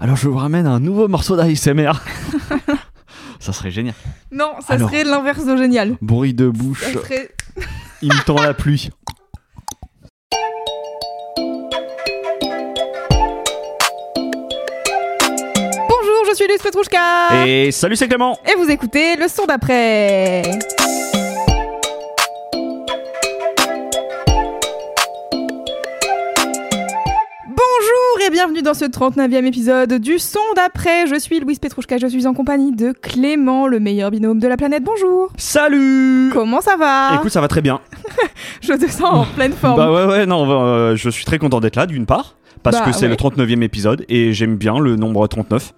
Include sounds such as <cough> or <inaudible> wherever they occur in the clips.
Alors je vous ramène un nouveau morceau d'ASMR. <laughs> ça serait génial. Non, ça Alors. serait l'inverse de génial. Bruit de bouche, Ça serait... <laughs> imitant la pluie. Bonjour, je suis Luce Petrouchka Et salut c'est Clément Et vous écoutez le son d'après bienvenue dans ce 39e épisode du son d'après. Je suis Louise Petrouchka, je suis en compagnie de Clément, le meilleur binôme de la planète. Bonjour Salut Comment ça va? Écoute ça va très bien. <laughs> Je te sens en pleine forme. Bah ouais ouais non euh, je suis très content d'être là d'une part. Parce Bah que c'est ouais. le 39e épisode et j'aime bien le nombre 39.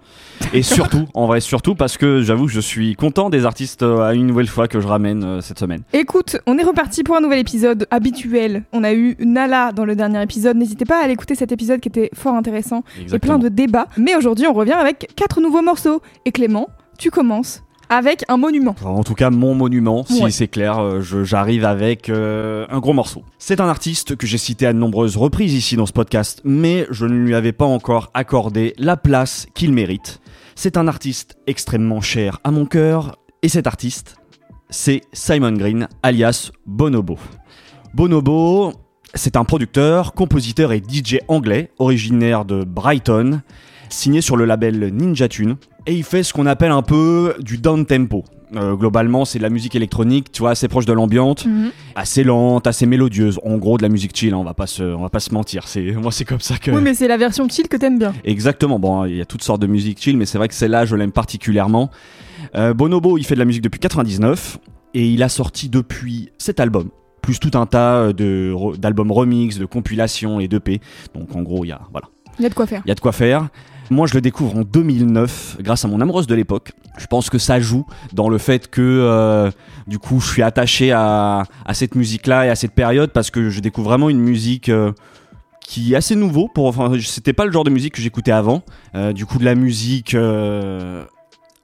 Et surtout, <laughs> en vrai, surtout parce que j'avoue que je suis content des artistes euh, à une nouvelle fois que je ramène euh, cette semaine. Écoute, on est reparti pour un nouvel épisode habituel. On a eu Nala dans le dernier épisode. N'hésitez pas à aller écouter cet épisode qui était fort intéressant et plein de débats. Mais aujourd'hui, on revient avec quatre nouveaux morceaux. Et Clément, tu commences avec un monument. En tout cas, mon monument, si Ouais. c'est clair, euh, j'arrive avec euh, un gros morceau. C'est un artiste que j'ai cité à de nombreuses reprises ici dans ce podcast, mais je ne lui avais pas encore accordé la place qu'il mérite. C'est un artiste extrêmement cher à mon cœur, et cet artiste, c'est Simon Green, alias Bonobo. Bonobo, c'est un producteur, compositeur et DJ anglais, originaire de Brighton, signé sur le label Ninja Tune, et il fait ce qu'on appelle un peu du down tempo. Euh, globalement, c'est de la musique électronique, tu vois, assez proche de l'ambiance, assez lente, assez mélodieuse. En gros, de la musique chill, hein, on va pas se, on va pas se mentir. C'est, <laughs> moi, c'est comme ça que. Oui, mais c'est la version chill que t'aimes bien. Exactement. Bon, il y a toutes sortes de musique chill, mais c'est vrai que celle-là, je l'aime particulièrement. Euh, Bonobo, il fait de la musique depuis 99 et il a sorti depuis cet album, plus tout un tas de re- d'albums remix, de compilations et d'EP. Donc en gros, il y a voilà, Il y a de quoi faire. il y a de quoi faire. Moi, je le découvre en 2009 grâce à mon amoureuse de l'époque. Je pense que ça joue dans le fait que, euh, du coup, je suis attaché à, cette musique-là et à cette période parce que je découvre vraiment une musique euh, qui est assez nouveau. Pour, enfin, c'était pas le genre de musique que j'écoutais avant. Euh, du coup, de la musique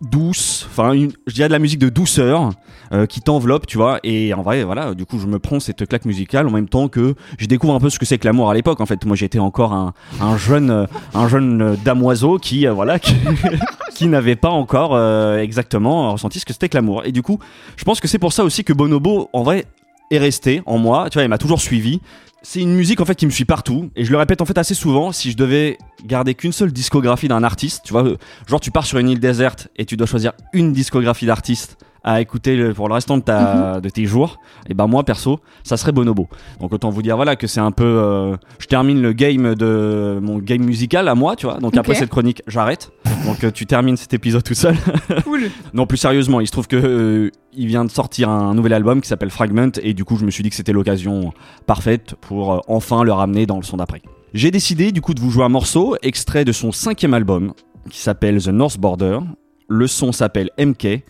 douce, enfin, je dirais de la musique de douceur euh, qui t'enveloppe, tu vois. Et en vrai, voilà, du coup, je me prends cette claque musicale en même temps que je découvre un peu ce que c'est que l'amour à l'époque. En fait, moi, j'étais encore un, un jeune, euh, un jeune euh, damoiseau qui, voilà, qui, <laughs> qui n'avait pas encore exactement ressenti ce que c'était que l'amour. Et du coup, je pense que c'est pour ça aussi que Bonobo, en vrai, est resté en moi. Tu vois, il m'a toujours suivi. C'est une musique en fait qui me suit partout et je le répète en fait assez souvent. Si je devais garder qu'une seule discographie d'un artiste, tu vois, euh, genre tu pars sur une île déserte et tu dois choisir une discographie d'artiste à écouter le- pour le restant de, ta, de tes jours, et ben moi perso, ça serait Bonobo. Donc autant vous dire voilà que c'est un peu, euh, je termine le game de mon game musical à moi, tu vois. Donc après cette chronique, j'arrête. Donc euh, tu termines cet épisode tout seul. <laughs> Cool. Non, plus sérieusement, il se trouve que euh, il vient de sortir un nouvel album qui s'appelle Fragment et du coup, je me suis dit que c'était l'occasion parfaite pour euh, enfin le ramener dans le son d'après. J'ai décidé du coup de vous jouer un morceau extrait de son cinquième album qui s'appelle The North Border. Le son s'appelle MK.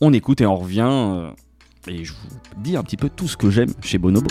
On écoute et on revient euh, et je vous dis un petit peu tout ce que j'aime chez Bonobo.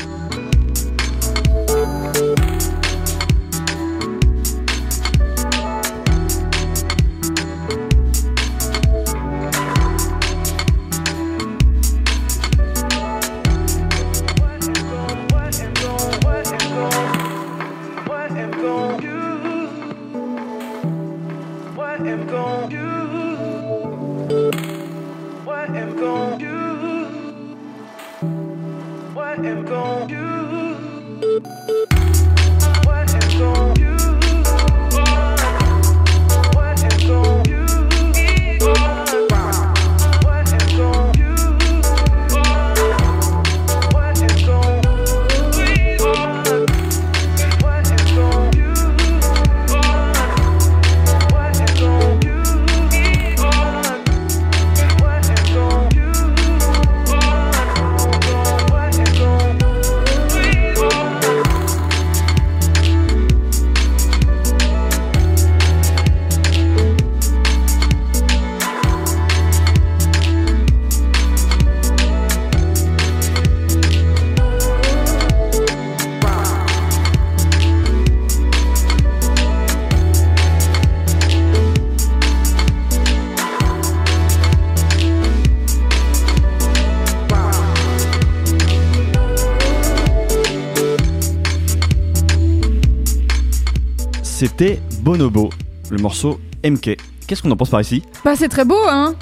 C'était Bonobo, le morceau MK. Qu'est-ce qu'on en pense par ici? Bah c'est très beau hein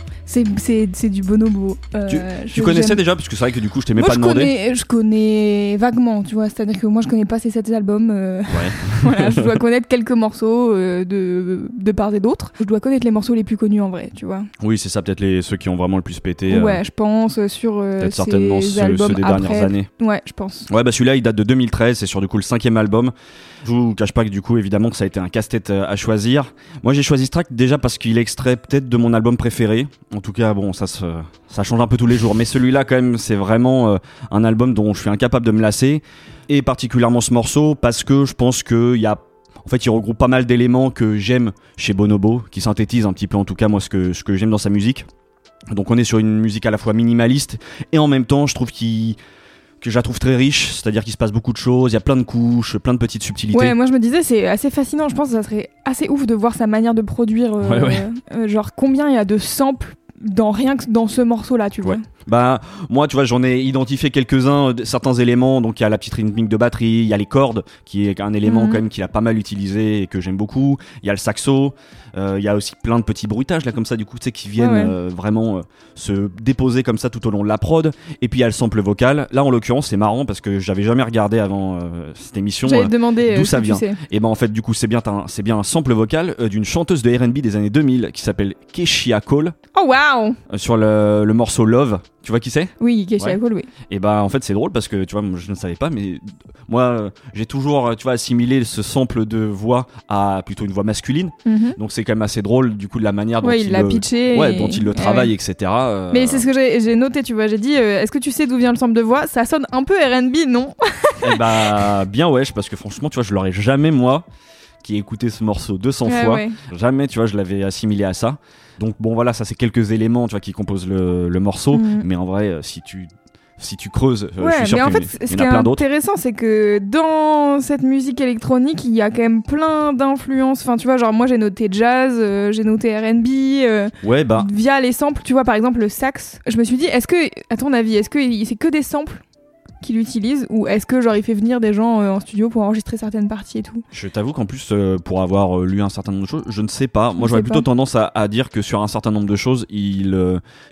c'est du bonobo. Euh, tu, connaissais déjà Parce que c'est vrai que du coup, je t'aimais pas je demander. Connais, je connais vaguement, tu vois. C'est-à-dire que moi, je connais pas ces sept albums. Euh, ouais. <laughs> voilà, je dois connaître quelques morceaux euh, de, de part et d'autre. Je dois connaître les morceaux les plus connus en vrai, tu vois. Oui, c'est ça, peut-être les, ceux qui ont vraiment le plus pété. Ouais, je pense, sur. peut-être certainement ceux, ceux, des dernières années. Ouais, je pense. Ouais, bah celui-là, il date de 2013. C'est sur du coup le cinquième album. Je vous cache pas que du coup, évidemment, que ça a été un casse-tête à choisir. Moi, j'ai choisi ce track déjà parce qu'il est extrait peut-être de mon album préféré. En tout cas, bon, ça se euh, ça change un peu tous les jours. Mais celui-là, quand même, c'est vraiment euh, un album dont je suis incapable de me lasser. Et particulièrement ce morceau, parce que je pense qu'il y a en fait, il regroupe pas mal d'éléments que j'aime chez Bonobo, qui synthétisent un petit peu, en tout cas, moi, ce que, ce que j'aime dans sa musique. Donc, on est sur une musique à la fois minimaliste et en même temps, je trouve qu'il que je la trouve très riche, c'est-à-dire qu'il se passe beaucoup de choses, il y a plein de couches, plein de petites subtilités. Ouais, moi je me disais c'est assez fascinant, je pense que ça serait assez ouf de voir sa manière de produire, euh, genre combien il y a de samples dans rien que dans ce morceau là tu vois bah moi tu vois j'en ai identifié quelques-uns euh, certains éléments. Donc il y a la petite rythmique de batterie il y a les cordes qui est un élément mhm. quand même qu'il a pas mal utilisé et que j'aime beaucoup. Il y a le saxo euh, il y a aussi plein de petits bruitages là comme ça du coup tu sais qui viennent euh, vraiment se déposer comme ça tout au long de la prod. Et puis il y a le sample vocal. Là en l'occurrence c'est marrant parce que j'avais jamais regardé avant cette émission d'où ça vient. et ben en fait du coup c'est bien c'est bien un sample vocal d'une chanteuse de R&B des années 2000 qui s'appelle Keshia Cole. Oh wow sur le, le morceau Love tu vois qui c'est? Oui, ouais. oui. Et bah en fait c'est drôle parce que tu vois, je ne savais pas, mais moi j'ai toujours tu vois assimilé ce sample de voix à plutôt une voix masculine. Mhm. Donc c'est quand même assez drôle du coup de la manière dont il, l'a pitché, ouais, dont il le travaille, etc. Euh. Mais c'est ce que j'ai noté, tu vois. J'ai dit, euh, est-ce que tu sais d'où vient le sample de voix? Ça sonne un peu R&B, non? Et <laughs> eh bah bien wesh parce que franchement tu vois, je l'aurais jamais moi qui ai écouté ce morceau 200 fois. Jamais, tu vois, je l'avais assimilé à ça. Donc bon voilà, ça c'est quelques éléments tu vois, qui composent le, morceau, mm. mais en vrai, euh, si tu si tu creuses, euh, je suis sûr mais en fait, ce qui est intéressant, c'est que dans cette musique électronique, il y a quand même plein d'influences. Enfin, tu vois, genre moi j'ai noté jazz, euh, j'ai noté R&B. ouais, bah. Via les samples, tu vois, par exemple le sax. Je me suis dit, est-ce que, à ton avis, est-ce que c'est que des samples qu'il utilise ou est-ce que genre il fait venir des gens euh, en studio pour enregistrer certaines parties et tout Je t'avoue qu'en plus euh, pour avoir euh, lu un certain nombre de choses, je ne sais pas. Moi j'aurais plutôt tendance à, dire que sur un certain nombre de choses, il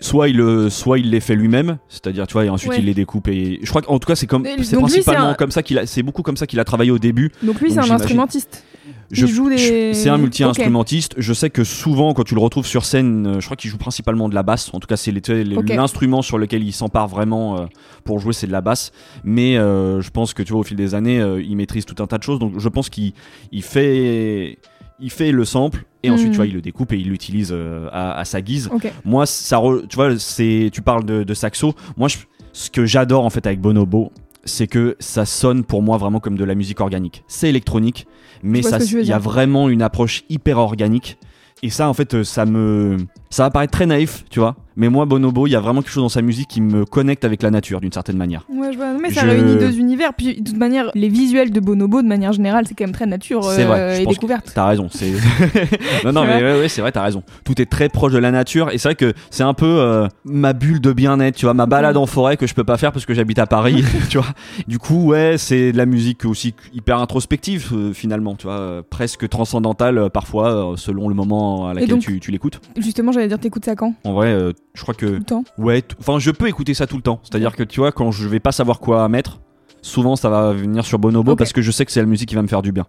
soit il soit il les fait lui-même, c'est-à-dire tu vois et ensuite il les découpe et je crois qu'en tout cas c'est comme c'est principalement comme ça qu'il a c'est beaucoup comme ça qu'il a travaillé au début. Donc lui c'est un instrumentiste. C'est un multi-instrumentiste. Je sais que souvent, quand tu le retrouves sur scène, je crois qu'il joue principalement de la basse. En tout cas, c'est l'instrument sur lequel il s'empare vraiment pour jouer, c'est de la basse. Mais euh, je pense que tu vois, au fil des années, il maîtrise tout un tas de choses. Donc, je pense qu'il fait, il fait le sample et ensuite, tu vois, hmm. il le découpe et il l'utilise à, sa guise. Moi, ça, tu vois, c'est, tu parles de, saxo. Moi, ce que j'adore en fait avec Bonobo, c'est que ça sonne pour moi vraiment comme de la musique organique. C'est électronique, mais il y a vraiment une approche hyper organique. Et ça, en fait, ça me, ça va paraître très naïf, tu vois. Mais moi, Bonobo, il y a vraiment quelque chose dans sa musique qui me connecte avec la nature d'une certaine manière. Ouais, je vois. Mais ça réunit deux univers. Puis, de toute manière, les visuels de Bonobo, de manière générale, c'est quand même très nature euh, et découverte. T'as raison. C'est... <laughs> non, non, mais ouais, ouais, c'est vrai, t'as raison. Tout est très proche de la nature. Et c'est vrai que c'est un peu euh, ma bulle de bien-être, tu vois, ma balade en forêt que je peux pas faire parce que j'habite à Paris, <laughs> tu vois. Du coup, ouais, c'est de la musique aussi hyper introspective, euh, finalement, tu vois, presque transcendantale parfois, selon le moment à laquelle tu, tu l'écoutes. Justement, j'allais dire, t'écoutes ça quand? En vrai, je crois que. Tout le temps Ouais, enfin, je peux écouter ça tout le temps. C'est-à-dire que tu vois, quand je vais pas savoir quoi mettre, souvent ça va venir sur Bonobo parce que je sais que c'est la musique qui va me faire du bien.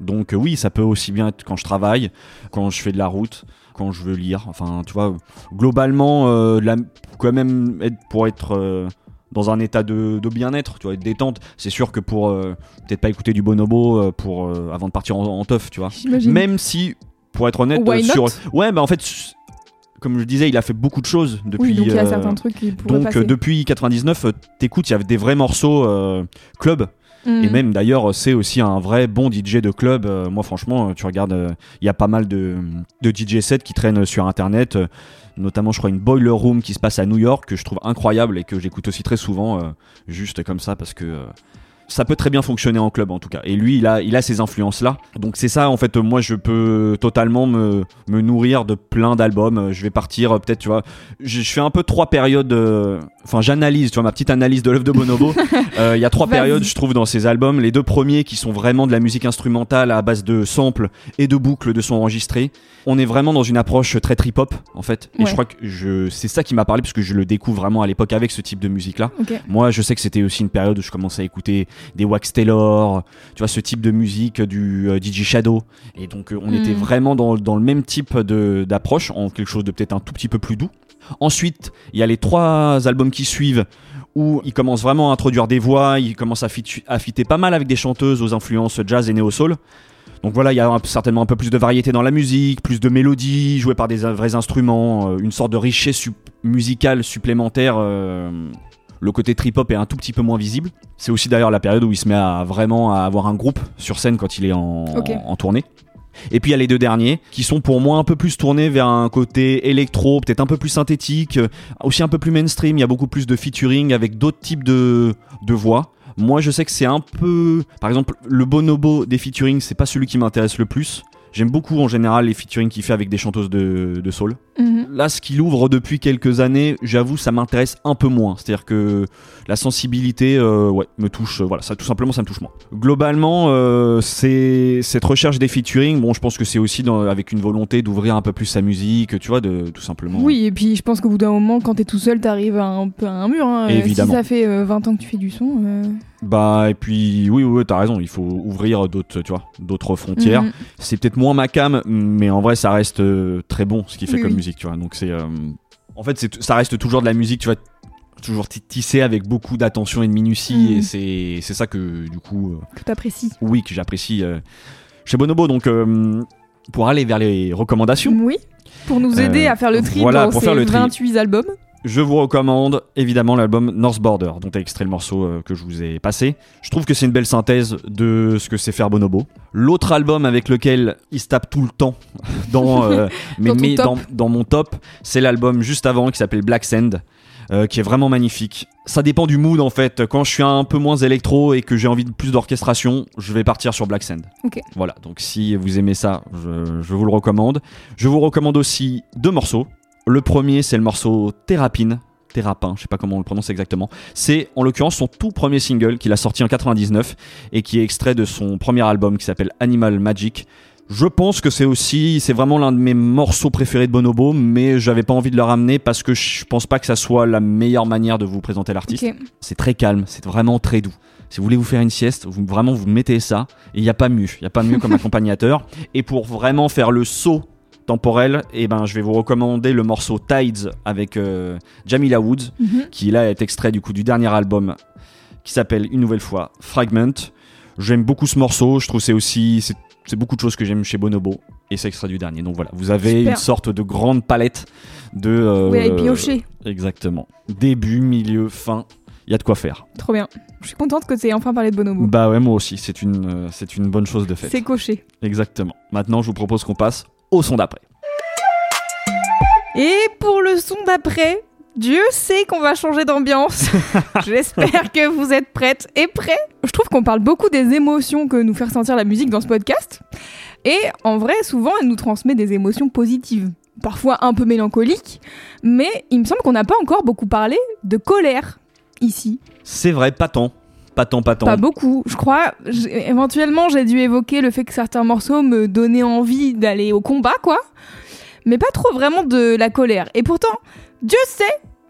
Donc, euh, oui, ça peut aussi bien être quand je travaille, quand je fais de la route, quand je veux lire. Enfin, tu vois, globalement, euh, la, quand même, être, pour être. Euh, dans un état de, bien-être, tu vois, de détente. C'est sûr que pour peut-être pas écouter du bonobo pour avant de partir en, en teuf, tu vois. Même si, pour être honnête, sur ouais, bah en fait comme je disais, il a fait beaucoup de choses depuis. donc il y a euh, certains trucs qui Donc euh, depuis 99, euh, t'écoutes, il y avait des vrais morceaux club. Et mm. même d'ailleurs, c'est aussi un vrai bon DJ de club. moi, franchement, tu regardes, il y a pas mal de, de DJ sets qui traînent sur internet. notamment, je crois, une Boiler Room qui se passe à New York que je trouve incroyable et que j'écoute aussi très souvent, juste comme ça, parce que ça peut très bien fonctionner en club en tout cas. Et lui, il a, il a ces influences-là. Donc c'est ça, en fait, moi, je peux totalement me, me nourrir de plein d'albums. Je vais partir, peut-être, tu vois. Je, fais un peu trois périodes euh, enfin j'analyse, tu vois ma petite analyse de l'œuvre de Bonobo. <laughs> Euh, Il y a trois périodes, je trouve, dans ces albums. Les deux premiers qui sont vraiment de la musique instrumentale à base de samples et de boucles de sons enregistrés. On est vraiment dans une approche très trip hop en fait. Et Ouais. je crois que je, c'est ça qui m'a parlé parce que je le découvre vraiment à l'époque avec ce type de musique là. Moi, je sais que c'était aussi une période où je commençais à écouter des Wax Taylor, tu vois, ce type de musique du euh, DJ Shadow. Et donc, euh, on Mm. était vraiment dans, dans le même type de- d'approche, en quelque chose de peut-être un tout petit peu plus doux. Ensuite, il y a les trois albums qui suivent où il commence vraiment à introduire des voix, il commence à, fitter pas mal avec des chanteuses aux influences jazz et néo-soul. Donc voilà, il y a certainement un peu plus de variété dans la musique, plus de mélodies jouées par des vrais instruments, euh, une sorte de richesse sup- musicale supplémentaire. euh, le côté trip-hop est un tout petit peu moins visible. C'est aussi d'ailleurs la période où il se met à vraiment à avoir un groupe sur scène quand il est en tournée. Et puis il y a les deux derniers qui sont pour moi un peu plus tournés vers un côté électro, peut-être un peu plus synthétique, euh, aussi un peu plus mainstream. Il y a beaucoup plus de featuring avec d'autres types de, de voix. Moi je sais que c'est un peu. Par exemple, le bonobo des featuring, c'est pas celui qui m'intéresse le plus. J'aime beaucoup en général les featuring qu'il fait avec des chanteuses de, de soul. Mhm. Là, ce qu'il ouvre depuis quelques années, j'avoue, ça m'intéresse un peu moins. C'est-à-dire que la sensibilité, euh, ouais, me touche. euh, voilà, ça, tout simplement, ça me touche moins. Globalement, euh, c'est cette recherche des featuring. Bon, je pense que c'est aussi dans- avec une volonté d'ouvrir un peu plus sa musique, tu vois, de tout simplement. Oui, et puis je pense qu'au bout d'un moment, quand t'es tout seul, t'arrives un peu à un mur. hein. Évidemment. Si ça fait euh, 20 ans que tu fais du son. Bah et puis oui, oui, t'as raison. Il faut ouvrir d'autres, tu vois, d'autres frontières. mhm. C'est peut-être moins ma cam, mais en vrai, ça reste euh, très bon ce qu'il fait Oui, comme oui. musique, tu vois. Donc c'est, euh, en fait, c'est, ça reste toujours de la musique, tu vois, toujours ti- tissé avec beaucoup d'attention et de minutie, Mhm. et c'est, c'est ça que du coup, euh, Que t'apprécies. oui, que j'apprécie euh, chez Bonobo. Donc pour aller vers les recommandations, Oui. Pour nous aider à faire le tri voilà, dans pour ces faire le tri. 28 albums. Je vous recommande évidemment l'album North Border, dont est extrait le morceau euh, que je vous ai passé. Je trouve que c'est une belle synthèse de ce que c'est faire Bonobo. L'autre album avec lequel il se tape tout le temps <laughs> dans, euh, mais, Dans mais dans, dans mon top, c'est l'album juste avant qui s'appelle Black Sand. euh, qui est vraiment magnifique. Ça dépend du mood en fait. Quand je suis un peu moins électro et que j'ai envie de plus d'orchestration, je vais partir sur Black Sand. Voilà, donc si vous aimez ça, je, je vous le recommande. Je vous recommande aussi deux morceaux. Le premier, c'est le morceau Thérapine. Thérapin, je sais pas comment on le prononce exactement. C'est en l'occurrence son tout premier single qu'il a sorti en 99 et qui est extrait de son premier album qui s'appelle Animal Magic. Je pense que c'est aussi, c'est vraiment l'un de mes morceaux préférés de Bonobo, mais j'avais pas envie de le ramener parce que je pense pas que ça soit la meilleure manière de vous présenter l'artiste. C'est très calme, c'est vraiment très doux. Si vous voulez vous faire une sieste, vous, vraiment vous mettez ça, et il n'y a pas mieux. Il n'y a pas mieux comme <laughs> accompagnateur. Et pour vraiment faire le saut temporel, eh ben, je vais vous recommander le morceau Tides avec euh, Jamila Woods, Mhm. qui là est extrait du coup du dernier album qui s'appelle une nouvelle fois Fragment. J'aime beaucoup ce morceau, je trouve que c'est aussi c'est beaucoup de choses que j'aime chez Bonobo et c'est extrait du dernier. Donc voilà, vous avez Super. une sorte de grande palette de euh, Oui, piocher. Exactement. Début, milieu, fin, il y a de quoi faire. Trop bien. Je suis contente que tu aies enfin parlé de Bonobo. Bah ouais, moi aussi, c'est une, euh, c'est une bonne chose de fait. C'est coché. Exactement. Maintenant, je vous propose qu'on passe au son d'après. Et pour le son d'après, Dieu sait qu'on va changer d'ambiance. <laughs> J'espère que vous êtes prêtes et prêts. Je trouve qu'on parle beaucoup des émotions que nous fait ressentir la musique dans ce podcast. Et en vrai, souvent, elle nous transmet des émotions positives. Parfois un peu mélancoliques. Mais il me semble qu'on n'a pas encore beaucoup parlé de colère ici. C'est vrai, pas tant. Pas tant, pas tant. Pas beaucoup. Je crois, éventuellement, j'ai dû évoquer le fait que certains morceaux me donnaient envie d'aller au combat, quoi. Mais pas trop vraiment de la colère. Et pourtant, Dieu sait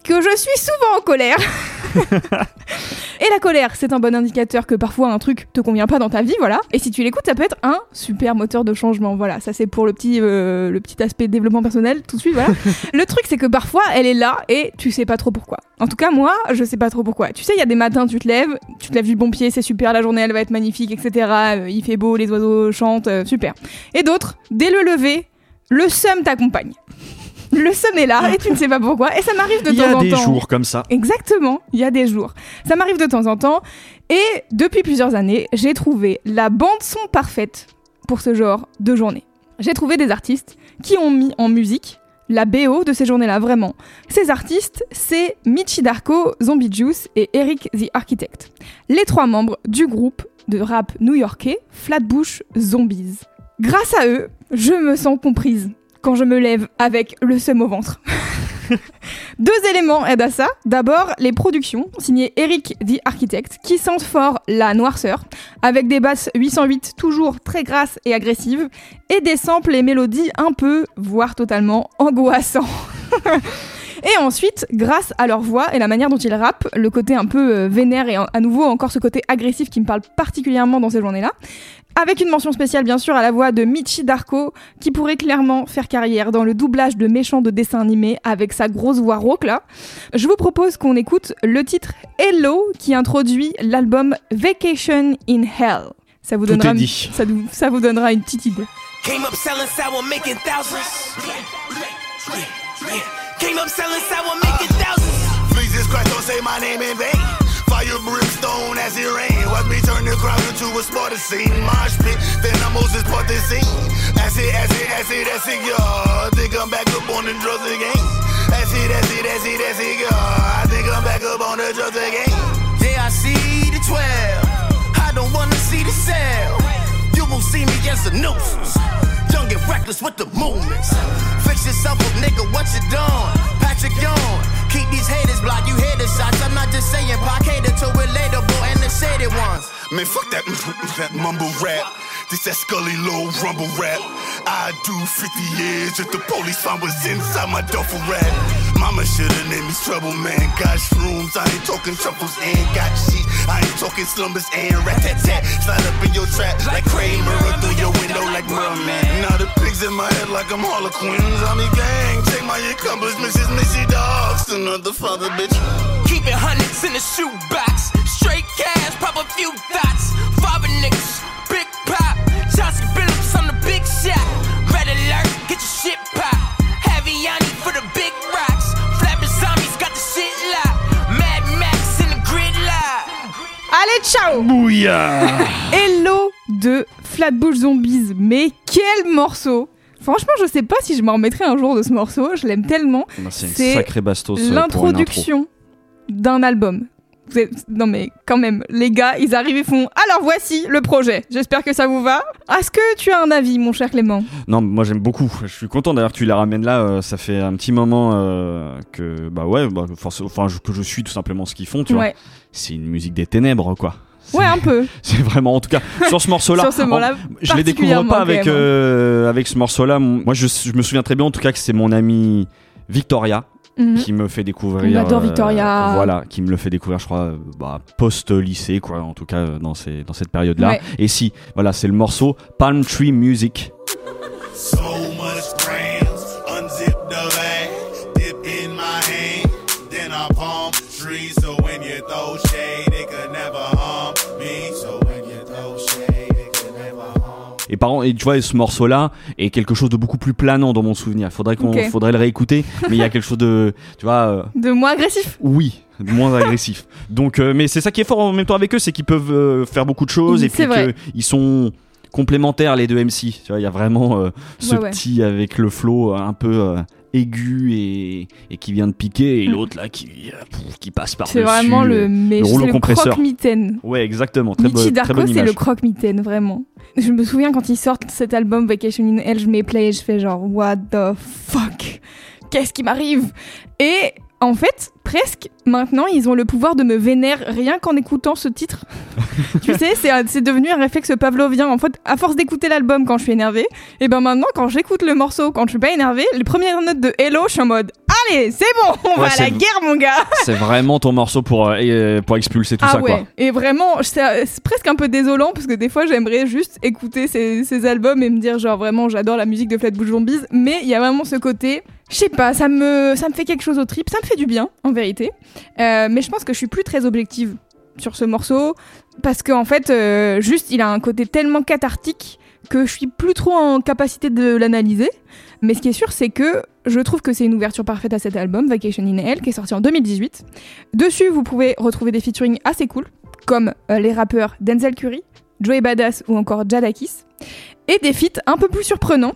que je suis souvent en colère. <laughs> Et la colère, c'est un bon indicateur que parfois un truc te convient pas dans ta vie, voilà. Et si tu l'écoutes, ça peut être un super moteur de changement, voilà. Ça c'est pour le petit, euh, le petit aspect développement personnel, tout de suite, voilà. <laughs> le truc, c'est que parfois, elle est là et tu sais pas trop pourquoi. En tout cas, moi, je sais pas trop pourquoi. Tu sais, il y a des matins, tu te lèves, tu te lèves du bon pied, c'est super, la journée elle va être magnifique, etc. Euh, il fait beau, les oiseaux chantent, euh, super. Et d'autres, dès le lever, le seum t'accompagne. Le seum est là et tu ne sais pas pourquoi. Et ça m'arrive de Il y temps a en des temps. jours comme ça. Exactement, il y a des jours. Ça m'arrive de temps en temps. Et depuis plusieurs années, j'ai trouvé la bande-son parfaite pour ce genre de journée. J'ai trouvé des artistes qui ont mis en musique la BO de ces journées-là, vraiment. Ces artistes, c'est Michi Darko, Zombie Juice et Eric the Architect. Les trois membres du groupe de rap new-yorkais Flatbush Zombies. Grâce à eux, je me sens comprise quand je me lève avec le seum au ventre. <laughs> Deux éléments aident à ça. D'abord, les productions, signées Eric the Architect, qui sentent fort la noirceur, avec des basses 808 toujours très grasses et agressives, et des samples et mélodies un peu, voire totalement, angoissants. <laughs> Et ensuite, grâce à leur voix et la manière dont ils rappent, le côté un peu euh, vénère et à nouveau encore ce côté agressif qui me parle particulièrement dans ces journées-là, avec une mention spéciale bien sûr à la voix de Michi Darko, qui pourrait clairement faire carrière dans le doublage de méchants de dessins animés avec sa grosse voix rauque là. Je vous propose qu'on écoute le titre Hello qui introduit l'album Vacation in Hell. Ça vous, donnera, ça, ça vous donnera une petite idée. Came up selling sour, making thousands. Came up selling sour, making thousands. Please just Christ, don't say my name in vain. Fire brimstone as it rain. Watch me turn the crowd into a Sparta scene. Mosh pit, then I'm Moses part the scene. Acid, acid, acid, acid, y'all. I think I'm back up on the drugs again. Acid, acid, acid, acid, y'all. I think I'm back up on the drugs again. Yeah, I see the 12. I don't wanna see the cell. You won't see me as a nuisance. And reckless with the movements. Fix yourself up, nigga, what you doing? Patrick Young. Keep these haters blocked, you hear the shots. I'm not just saying, Pac hated to relatable and the shaded ones. Man, fuck that, that mumble rap. This that Scully low rumble rap. I do 50 years if the police find what's inside my duffel rap. Mama should've named me trouble, man. Got shrooms, I ain't talking truffles and got sheets. I ain't talking slumbers and rat tat tat. Slide up in your trap like Kramer in my head like I'm Harlequins. I'm your gang, take my accomplishments, it's Missy Dogs, another father bitch. Keeping hundreds in the shoebox, straight cash, pop a few dots. Father niggas, big pop, Chauncey Billups, I'm the big shot. Red alert, get your shit pop. Haviani for the big rocks, flapping zombies got the shit locked. Mad Max in the gridlock. Allez, ciao! Bouillard! Hello de Flatbush Zombies, mais quel morceau Franchement, je sais pas si je m'en remettrai un jour de ce morceau, je l'aime tellement. C'est euh, l'introduction d'un album. Non mais quand même, les gars, ils arrivent et font Alors voici le projet. J'espère que ça vous va. Est-ce que tu as un avis, mon cher Clément? Non, moi j'aime beaucoup. Je suis content d'ailleurs que tu la ramènes là. Euh, ça fait un petit moment euh, que bah ouais, bah, enfin que je suis tout simplement ce qu'ils font. Tu vois, c'est une musique des ténèbres quoi. Ouais, un peu. <laughs> C'est vraiment, en tout cas, sur ce morceau-là. sur ce morceau-là. Je les découvre pas avec, euh, avec ce morceau-là. Moi, je, je, me souviens très bien, en tout cas, que c'est mon ami Victoria Mhm. qui me fait découvrir. On adore Victoria. Euh, voilà, qui me le fait découvrir, je crois, bah, post-lycée, quoi, en tout cas, dans, ces, dans cette période-là. Et si, voilà, c'est le morceau Palm Tree Music. So much unzip et par et tu vois, ce morceau-là est quelque chose de beaucoup plus planant dans mon souvenir. Faudrait qu'on, faudrait le réécouter, mais il y a quelque chose de, tu vois. Euh, de moins agressif. Oui, moins agressif. Donc, euh, mais c'est ça qui est fort en même temps avec eux, c'est qu'ils peuvent euh, faire beaucoup de choses et puis qu'ils sont complémentaires les deux MC. Tu vois, il y a vraiment ce petit avec le flow un peu aigu et, et, qui vient de piquer et mm. l'autre là qui, qui passe par c'est vraiment le, mais le, compresseur. croque-mitaine ouais exactement. Très, Michi Darko c'est le croque-mitaine vraiment. Je me souviens quand ils sortent cet album Vacation in Hell, je mets play et je fais genre what the fuck? Qu'est-ce qui m'arrive? Et en fait, presque maintenant, ils ont le pouvoir de me vénérer rien qu'en écoutant ce titre. <laughs> tu sais, c'est devenu un réflexe pavlovien. En fait, à force d'écouter l'album quand je suis énervée, et ben maintenant, quand j'écoute le morceau quand je suis pas énervée, les premières notes de Hello, je suis en mode Allez, c'est bon, on va à la guerre, mon gars <laughs> C'est vraiment ton morceau pour, euh, pour expulser tout ah ça, ouais. Et vraiment, c'est presque un peu désolant parce que des fois, j'aimerais juste écouter ces, ces, albums et me dire, genre, vraiment, j'adore la musique de Flatbush Zombies, mais il y a vraiment ce côté je sais pas, ça me, ça me fait quelque chose au trip, ça me fait du bien en vérité. Euh, mais je pense que je suis plus très objective sur ce morceau parce qu'en en fait, euh, juste il a un côté tellement cathartique que je suis plus trop en capacité de l'analyser. Mais ce qui est sûr, c'est que je trouve que c'est une ouverture parfaite à cet album, Vacation in Hell, qui est sorti en 2018. Dessus, vous pouvez retrouver des featuring assez cool, comme euh, les rappeurs Denzel Curry, Joey Badass ou encore Jadakis, et des feats un peu plus surprenants,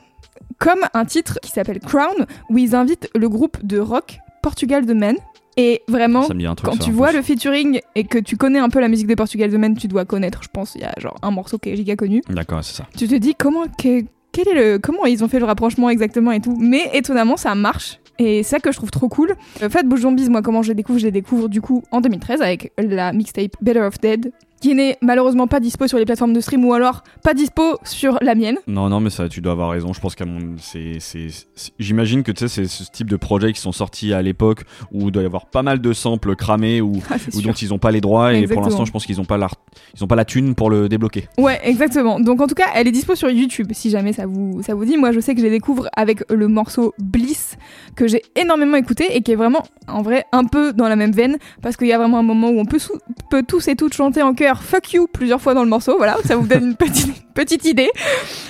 comme un titre qui s'appelle Crown, où ils invitent le groupe de rock Portugal The Men. Et vraiment, quand tu vois le featuring et que tu connais un peu la musique de Portugal The Men, tu dois connaître, je pense, il y a genre un morceau qui est giga connu. D'accord, c'est ça. Tu te dis comment, quel est le, comment ils ont fait le rapprochement exactement et tout. Mais étonnamment, ça marche. Et c'est ça que je trouve trop cool. Euh, Flatbush Zombies, moi, comment je les découvre Je les découvre du coup en 2013 avec la mixtape Better of Dead, qui n'est malheureusement pas dispo sur les plateformes de stream ou alors pas dispo sur la mienne. Non, non, mais ça, tu dois avoir raison. Je pense qu'à mon. c'est- c'est- c'est- J'imagine que tu sais, c'est ce type de projets qui sont sortis à l'époque où il doit y avoir pas mal de samples cramés ou, <laughs> Ah, ou dont ils ont pas les droits et pour l'instant, je pense qu'ils ont pas la, ils ont pas la thune pour le débloquer. Ouais, exactement. Donc en tout cas, elle est dispo sur YouTube si jamais ça vous, ça vous dit. Moi, je sais que je les découvre avec le morceau Bliss que j'ai énormément écouté et qui est vraiment en vrai un peu dans la même veine parce qu'il y a vraiment un moment où on peut, sou- peut tous et toutes chanter en chœur Fuck you plusieurs fois dans le morceau. Voilà, ça vous donne une <laughs> petite, petite idée.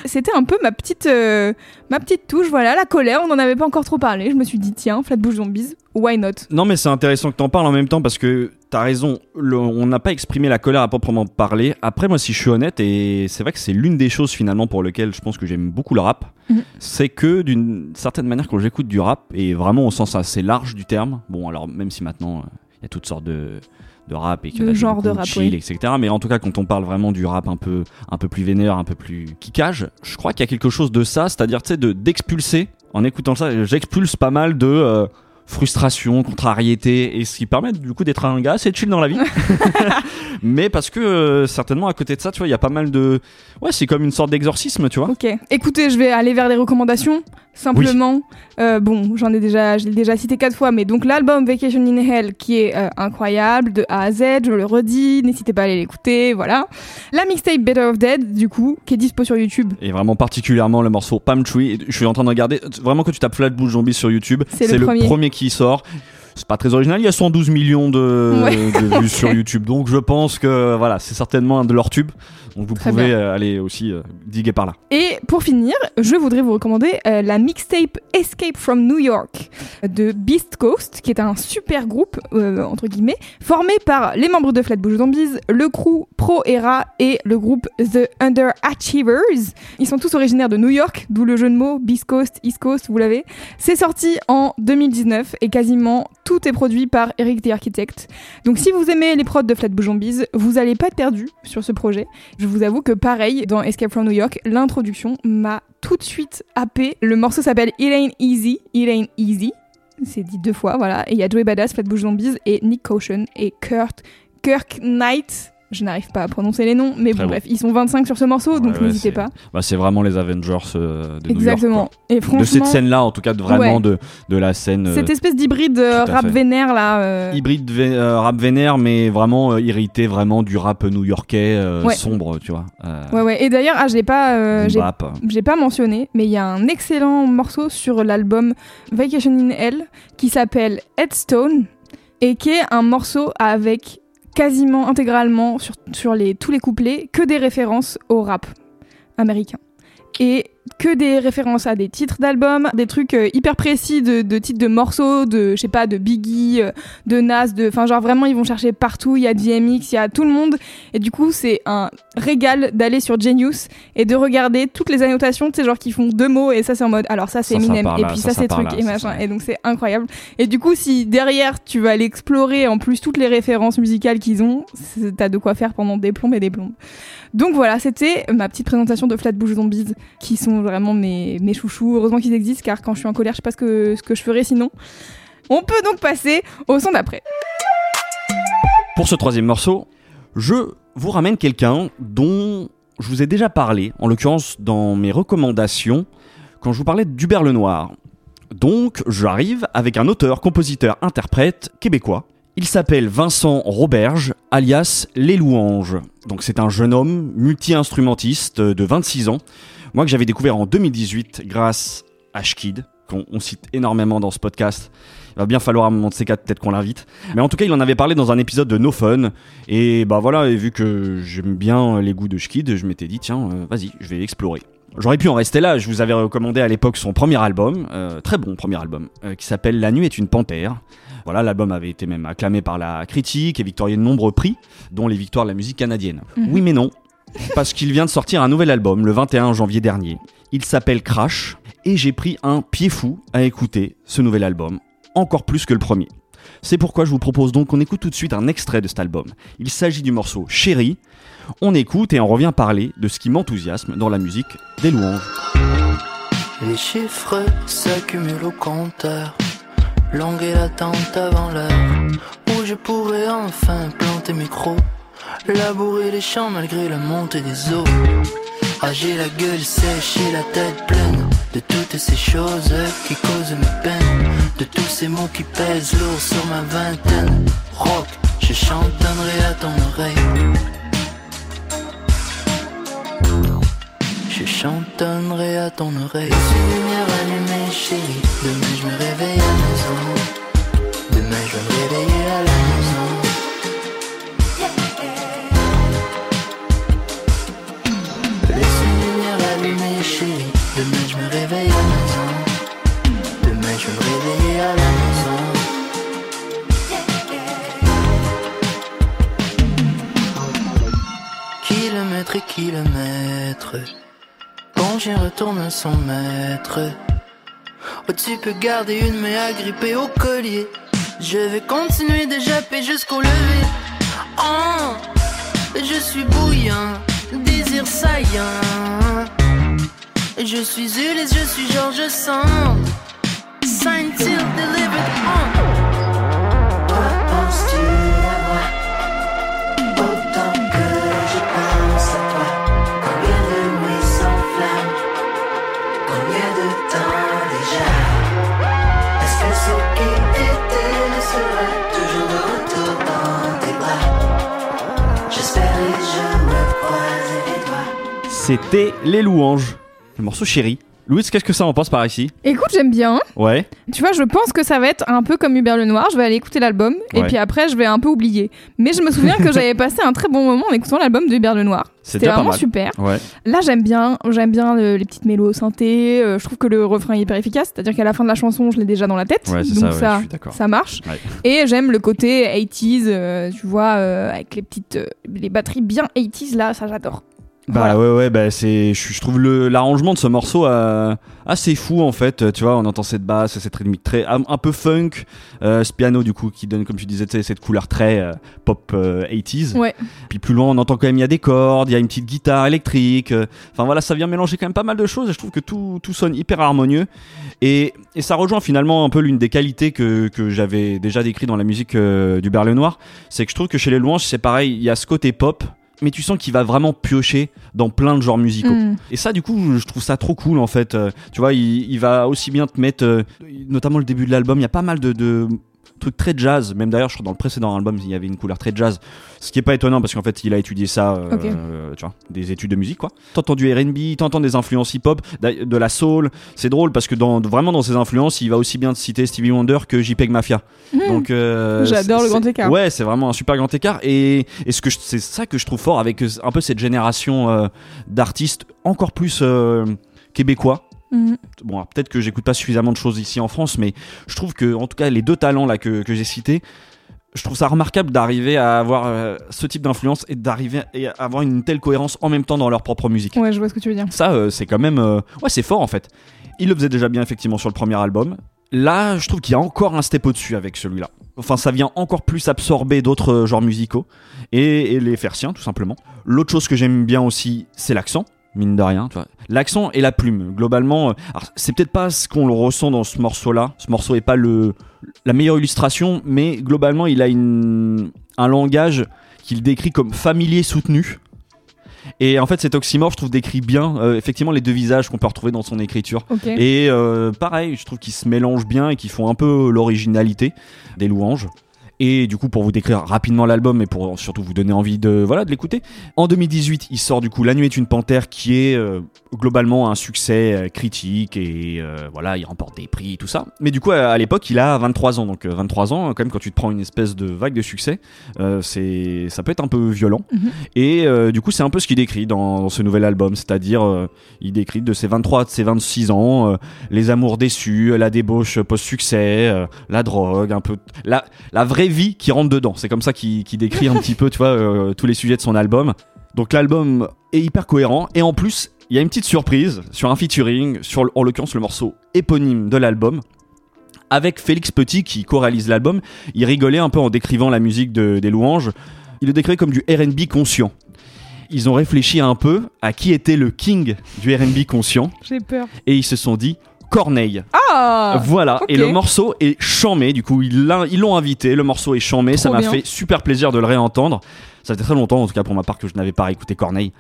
C'était un peu ma petite, euh, ma petite touche. Voilà, la colère. On n'en avait pas encore trop parlé. Je me suis dit tiens, Flatbush Zombies, why not? Non, mais c'est intéressant que t'en parles en même temps parce que t'as raison. le- on n'a pas exprimé la colère à proprement parler. Après, moi, si je suis honnête, et c'est vrai que c'est l'une des choses finalement pour lesquelles je pense que j'aime beaucoup le rap, Mhm. c'est que d'une certaine manière, quand j'écoute du rap, et vraiment au sens assez large du terme, bon, alors même si maintenant euh, il y a toutes sortes de de rap et a des genre de rap, chill, oui. etc. Mais en tout cas, quand on parle vraiment du rap un peu, un peu plus vénère, un peu plus kickage, je crois qu'il y a quelque chose de ça, c'est-à-dire, tu sais, de d'expulser. En écoutant ça, j'expulse pas mal de euh, frustration, contrariété, et ce qui permet du coup d'être un gars assez chill dans la vie. <laughs> <laughs> Mais parce que euh, certainement à côté de ça, tu vois, il y a pas mal de, ouais, c'est comme une sorte d'exorcisme, tu vois. Ok. Écoutez, je vais aller vers les recommandations. Simplement, Euh, bon, j'en ai déjà, je l'ai déjà cité quatre fois, mais donc l'album Vacation in Hell qui est euh, incroyable de A à Z, je le redis, n'hésitez pas à aller l'écouter, voilà. La mixtape Better of Dead, du coup, qui est dispo sur YouTube. Et vraiment particulièrement le morceau Palm Tree. Je suis en train de regarder, vraiment que tu tapes Flatbush Zombie sur YouTube, C'est le premier. Qui sort. C'est pas très original, il y a 112 millions de, Ouais. de vues sur YouTube, donc je pense que voilà, c'est certainement un de leurs tubes. Donc vous Très pouvez bien. euh, aller aussi euh, diguer par là. Et pour finir, je voudrais vous recommander euh, la mixtape Escape from New York de Beast Coast, qui est un super groupe, entre guillemets, formé par les membres de Flatbush Zombies, le crew Pro Era et le groupe The Underachievers. Ils sont tous originaires de New York, d'où le jeu de mots Beast Coast, East Coast, vous l'avez. C'est sorti en 2019 et quasiment tout est produit par Eric the Architect. Donc si vous aimez les prods de Flatbush Zombies, vous allez pas être perdu sur ce projet. Je vous avoue que pareil, dans Escape from New York, l'introduction m'a tout de suite happé. Le morceau s'appelle It Ain't Easy, It Ain't Easy. C'est dit deux fois, voilà. Et il y a Joey Badass, Flatbush Zombies et Nick Caution et Kurt, Kirk Knight. Je n'arrive pas à prononcer les noms, mais bon, bon. bref, ils sont 25 sur ce morceau, donc Ouais, n'hésitez pas. Bah, c'est vraiment les Avengers euh, de Exactement. New York. Et quoi. De cette franchement, scène-là, en tout cas, de, vraiment Ouais. de, de la scène euh, cette espèce d'hybride euh, rap fait. vénère là. hybride vé- rap vénère, mais vraiment irrité vraiment du rap new-yorkais sombre, tu vois. Ouais, ouais. Et d'ailleurs, ah, je l'ai pas, j'ai pas mentionné, mais il y a un excellent morceau sur l'album Vacation in Hell qui s'appelle Headstone et qui est un morceau avec quasiment intégralement sur, sur les, tous les couplets que des références au rap américain. Et que des références à des titres d'albums, des trucs euh, hyper précis de, de titres de morceaux, de je sais pas, de Biggie, euh, de Nas, de, enfin genre vraiment ils vont chercher partout. Il y a DMX, il y a tout le monde, et du coup c'est un régal d'aller sur Genius et de regarder toutes les annotations, tu sais genre qui font deux mots et ça c'est en mode alors ça c'est Eminem et puis ça, c'est truc là, et machin ça. et donc c'est incroyable. Et du coup si derrière tu vas aller explorer en plus toutes les références musicales qu'ils ont, t'as de quoi faire pendant des plombes et des plombes. Donc voilà, c'était ma petite présentation de Flatbush Zombies, qui sont vraiment mes, mes chouchous. Heureusement qu'ils existent, car quand je suis en colère, je sais pas ce que, ce que je ferais sinon. On peut donc passer au son d'après. Pour ce troisième morceau, je vous ramène quelqu'un dont je vous ai déjà parlé, en l'occurrence dans mes recommandations, quand je vous parlais d'Hubert Lenoir. Donc, j'arrive avec un auteur, compositeur, interprète québécois. Il s'appelle Vincent Roberge, alias Les Louanges. Donc, c'est un jeune homme multi-instrumentiste de 26 ans. Moi, que j'avais découvert en 2018 grâce à Shkid, qu'on on cite énormément dans ce podcast. Il va bien falloir à un moment de ces quatre, peut-être qu'on l'invite. Mais en tout cas, il en avait parlé dans un épisode de No Fun. Et bah voilà, et vu que j'aime bien les goûts de Shkid, je m'étais dit, tiens, euh, vas-y, je vais explorer. J'aurais pu en rester là, je vous avais recommandé à l'époque son premier album, euh, très bon premier album, euh, qui s'appelle La nuit est une panthère. Voilà, l'album avait été même acclamé par la critique et victorié de nombreux prix, dont les victoires de la musique canadienne. Mhm. Oui mais non, parce qu'il vient de sortir un nouvel album le 21 janvier dernier. Il s'appelle Crash, et j'ai pris un pied fou à écouter ce nouvel album, encore plus que le premier. C'est pourquoi je vous propose donc qu'on écoute tout de suite un extrait de cet album. Il s'agit du morceau Chérie. On écoute et on revient parler de ce qui m'enthousiasme dans la musique des louanges. Les chiffres s'accumulent au compteur. Longue avant l'heure. Labourer les champs malgré la montée des eaux. Ah, la gueule sèche et la tête pleine de toutes ces choses qui causent mes peines. De tous ces mots qui pèsent lourd sur ma vingtaine. Rock, je chantonnerai à ton oreille. Je chantonnerai à ton oreille. Si lumière allumée, chérie. Demain je me réveille à la maison. Demain je me réveiller Demain je me réveille à la maison. Demain je vais me réveiller à la maison. Kilomètres et kilomètres. Bon, j'y retourne son maître. Oh, tu peux garder une main agrippée au collier. Je vais continuer de japper jusqu'au lever. Oh, je suis bouillant, désir saillant. Je suis Ulysse, je suis Georges Sand. Signed, till delivered. Oh. Toi, penses-tu à moi? Autant que je pense à toi. Combien de nuits s'enflamment? Combien de temps déjà? Est-ce que ce qui était sera toujours de retour dans tes bras? J'espère et je me croise les doigts. C'était Les Louanges, le morceau chéri. Louise, qu'est-ce que ça en pense par ici? Écoute, j'aime bien. Ouais. Tu vois, je pense que ça va être un peu comme Hubert le Noir. Je vais aller écouter l'album et puis après, je vais un peu oublier. Mais je me souviens que j'avais <laughs> passé un très bon moment en écoutant l'album de Hubert le Noir. C'est C'était vraiment mal. super. Ouais. Là, j'aime bien. J'aime bien le- les petites mélos synthé. Euh, je trouve que le refrain est hyper efficace. C'est-à-dire qu'à la fin de la chanson, je l'ai déjà dans la tête. Ouais, Donc ça, d'accord. ça marche. Et j'aime le côté 80s, euh, tu vois, euh, avec les petites, les batteries bien 80s là, ça j'adore. Bah Voilà. ouais ouais bah c'est je, trouve le l'arrangement de ce morceau euh, assez fou en fait tu vois on entend cette basse cette rythmique très un, un peu funk euh, ce piano du coup qui donne comme tu disais cette couleur très euh, pop euh, 80s Ouais. puis plus loin on entend quand même il y a des cordes il y a une petite guitare électrique euh, enfin voilà ça vient mélanger quand même pas mal de choses et je trouve que tout, tout sonne hyper harmonieux et, et ça rejoint finalement un peu l'une des qualités que, que j'avais déjà décrit dans la musique euh, du Berle Noir c'est que je trouve que chez les Louanges c'est pareil il y a ce côté pop mais tu sens qu'il va vraiment piocher dans plein de genres musicaux. Mm. Et ça, du coup, je trouve ça trop cool en fait. Euh, tu vois, il, il va aussi bien te mettre, euh, notamment le début de l'album, il y a pas mal de, de très jazz. Même d'ailleurs, je crois dans le précédent album, il y avait une couleur très jazz. Ce qui est pas étonnant parce qu'en fait, il a étudié ça, euh, tu vois, des études de musique quoi. T'entends du R&B, t'entends des influences hip-hop, de la soul. C'est drôle parce que dans, vraiment dans ses influences, il va aussi bien te citer Stevie Wonder que JPEG Mafia. Donc euh. J'adore le grand écart. Ouais, c'est vraiment un super grand écart et, et ce que c'est ça que je trouve fort avec euh, un peu cette génération euh, d'artistes encore plus québécois. Mm. Bon, peut-être que j'écoute pas suffisamment de choses ici en France, mais je trouve que en tout cas les deux talents là que, que j'ai cités, je trouve ça remarquable d'arriver à avoir euh, ce type d'influence et d'arriver à avoir une telle cohérence en même temps dans leur propre musique. Ouais, je vois ce que tu veux dire. Ça, euh, c'est quand même. euh, Ouais, c'est fort en fait. Il le faisait déjà bien effectivement sur le premier album. Là, je trouve qu'il y a encore un step au-dessus avec celui-là. Enfin, ça vient encore plus absorber d'autres genres musicaux et, et les faire siens, tout simplement. L'autre chose que j'aime bien aussi, c'est l'accent. Mine de rien, tu vois. L'accent et la plume, globalement, euh, c'est peut-être pas ce qu'on le ressent dans ce morceau-là. Ce morceau est pas le la meilleure illustration, mais globalement, il a une, un langage qu'il décrit comme familier soutenu. Et en fait, cet oxymore, je trouve, décrit bien euh, effectivement les deux visages qu'on peut retrouver dans son écriture. Et euh, pareil, je trouve qu'ils se mélangent bien et qu'ils font un peu l'originalité des louanges. Et du coup, pour vous décrire rapidement l'album et pour surtout vous donner envie de voilà de l'écouter, en 2018, il sort du coup La Nuit est une panthère, qui est euh, globalement un succès euh, critique et euh, voilà, il remporte des prix, tout ça. Mais du coup, à, à l'époque, il a 23 ans, donc euh, 23 ans, quand même, quand tu te prends une espèce de vague de succès, c'est ça peut être un peu violent. Mhm. Et du coup, c'est un peu ce qu'il décrit dans, dans ce nouvel album, c'est-à-dire il décrit de ses 23 à ses 26 ans, les amours déçus, la débauche post-succès, la drogue, un peu la, la vraie vie qui rentre dedans. C'est comme ça qu'il décrit un petit peu, tu vois, euh, tous les sujets de son album. Donc l'album est hyper cohérent et en plus, il y a une petite surprise sur un featuring, sur en l'occurrence le morceau éponyme de l'album. Avec Félix Petit qui co-réalise l'album, il rigolait un peu en décrivant la musique de- des louanges. Il le décrivait comme du RB conscient. ils ont réfléchi un peu à qui était le king du RB conscient J'ai peur. et ils se sont dit Corneille. Ah voilà, et le morceau est chamé, du coup ils l'ont invité, le morceau est chamé, ça m'a fait super plaisir de le réentendre. Ça fait très longtemps, en tout cas pour ma part, que je n'avais pas écouté Corneille.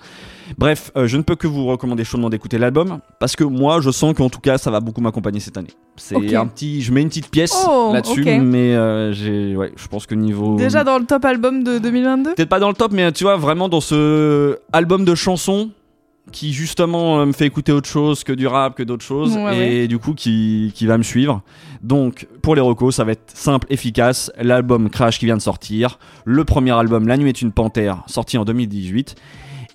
Bref, euh, je ne peux que vous recommander chaudement d'écouter l'album, parce que moi je sens qu'en tout cas ça va beaucoup m'accompagner cette année. C'est un petit, je mets une petite pièce Oh, là-dessus, mais euh, ouais, je pense que niveau Déjà dans le top album de 2022 peut-être pas dans le top, mais tu vois, vraiment dans ce album de chansons qui justement euh, me fait écouter autre chose que du rap, que d'autres choses, Ouais, et du coup qui, qui va me suivre. Donc pour les recos, ça va être simple, efficace. L'album Crash qui vient de sortir, le premier album La Nuit est une panthère, sorti en 2018.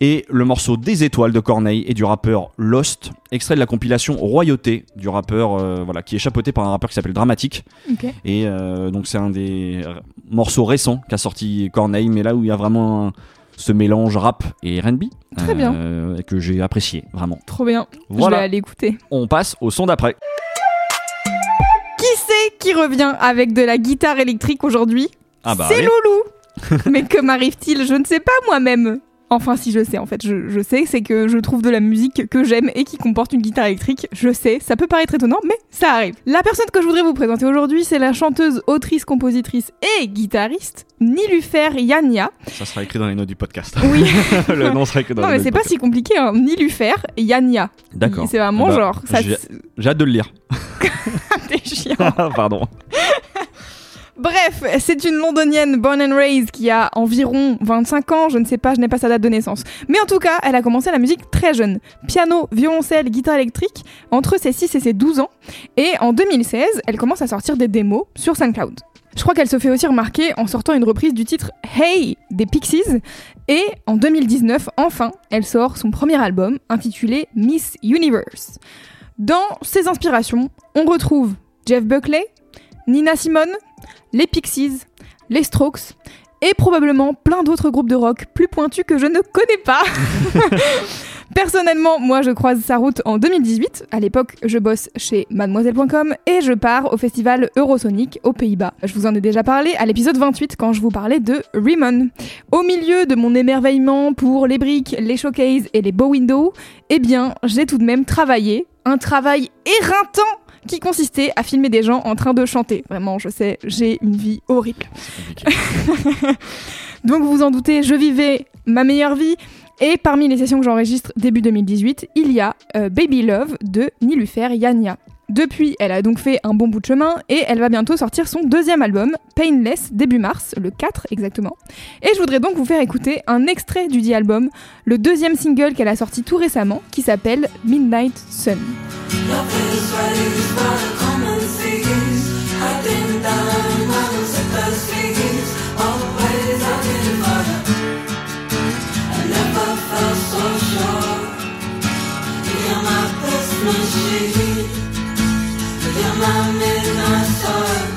Et le morceau Des étoiles de Corneille et du rappeur Lost, extrait de la compilation Royauté du rappeur, euh, voilà, qui est chapeauté par un rappeur qui s'appelle Dramatique. Et euh, donc c'est un des morceaux récents qu'a sorti Corneille, mais là où il y a vraiment un- ce mélange rap et R&B Très bien. euh, que j'ai apprécié vraiment. Trop bien. Je vais Voilà, aller écouter. on passe au son d'après. Qui c'est qui revient avec de la guitare électrique aujourd'hui? Ah bah C'est. Loulou <laughs> Mais que m'arrive-t-il? Je ne sais pas moi-même. Enfin, si je sais, en fait, je, je sais, c'est que je trouve de la musique que j'aime et qui comporte une guitare électrique. Je sais, ça peut paraître étonnant, mais ça arrive. La personne que je voudrais vous présenter aujourd'hui, c'est la chanteuse, autrice, compositrice et guitariste Nilufer Yania. Ça sera écrit dans les notes du podcast. Oui, <laughs> le nom sera écrit dans non les mais notes c'est pas podcast. si compliqué, hein. Nilufer Yania. D'accord. C'est vraiment Bah, genre, ça j'ai- hâte de le lire. <laughs> chiant. <laughs> Pardon. Bref, c'est une londonienne born and raised qui a environ 25 ans, je ne sais pas, je n'ai pas sa date de naissance. Mais en tout cas, elle a commencé la musique très jeune. Piano, violoncelle, guitare électrique, entre ses 6 et ses 12 ans. Et en 2016, elle commence à sortir des démos sur SoundCloud. Je crois qu'elle se fait aussi remarquer en sortant une reprise du titre Hey des Pixies. Et en 2019, enfin, elle sort son premier album intitulé Miss Universe. Dans ses inspirations, on retrouve Jeff Buckley, Nina Simone, les Pixies, les Strokes et probablement plein d'autres groupes de rock plus pointus que je ne connais pas. <laughs> Personnellement, moi je croise sa route en 2018. À l'époque, je bosse chez mademoiselle.com et je pars au festival Eurosonic aux Pays-Bas. Je vous en ai déjà parlé à l'épisode 28 quand je vous parlais de Riemann. Au milieu de mon émerveillement pour les briques, les showcases et les beaux windows, eh bien, j'ai tout de même travaillé. Un travail éreintant qui consistait à filmer des gens en train de chanter. Vraiment, je sais, j'ai une vie horrible. <laughs> Donc vous vous en doutez, je vivais ma meilleure vie. Et parmi les sessions que j'enregistre début 2018, il y a euh, Baby Love de Nilufer Yania. Depuis, elle a donc fait un bon bout de chemin et elle va bientôt sortir son deuxième album, Painless, début mars, le 4 exactement. Et je voudrais donc vous faire écouter un extrait du dit album, le deuxième single qu'elle a sorti tout récemment, qui s'appelle Midnight Sun. I'm in, I.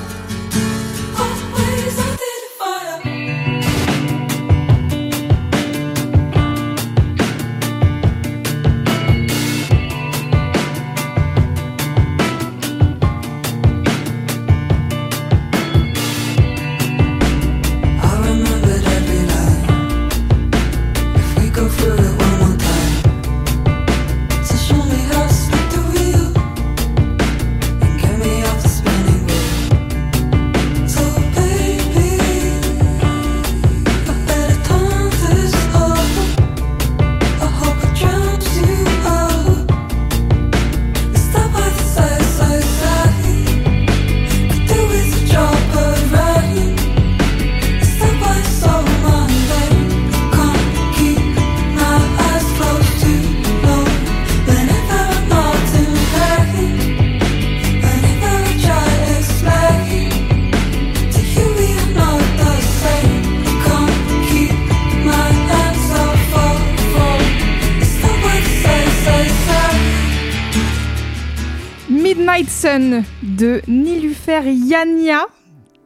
de Nilufer Yania.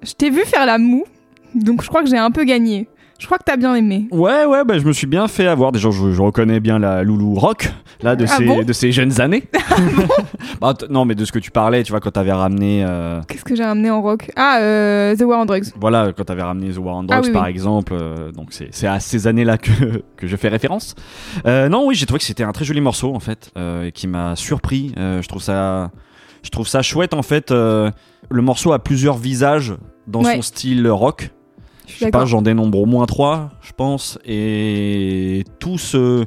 Je t'ai vu faire la moue, donc je crois que j'ai un peu gagné. Je crois que t'as bien aimé. Ouais, ouais, bah, je me suis bien fait avoir. Déjà, je, je reconnais bien la Loulou Rock, là, de, Ah ces, bon de jeunes années. <laughs> <laughs> Bah, t- non, mais de ce que tu parlais, tu vois, quand t'avais ramené. euh, Qu'est-ce que j'ai ramené en rock? Ah, euh, The War on Drugs. Voilà, quand t'avais ramené The War on Drugs, Ah oui, par oui. exemple. euh, donc, c'est c'est à ces années-là que, <laughs> que je fais référence. Non, oui, j'ai trouvé que c'était un très joli morceau, en fait, qui m'a surpris. Je trouve ça. Je trouve ça chouette, en fait. euh, le morceau a plusieurs visages dans Ouais. son style rock. Je sais pas, j'en dénombre au moins trois, je pense. Et tout se,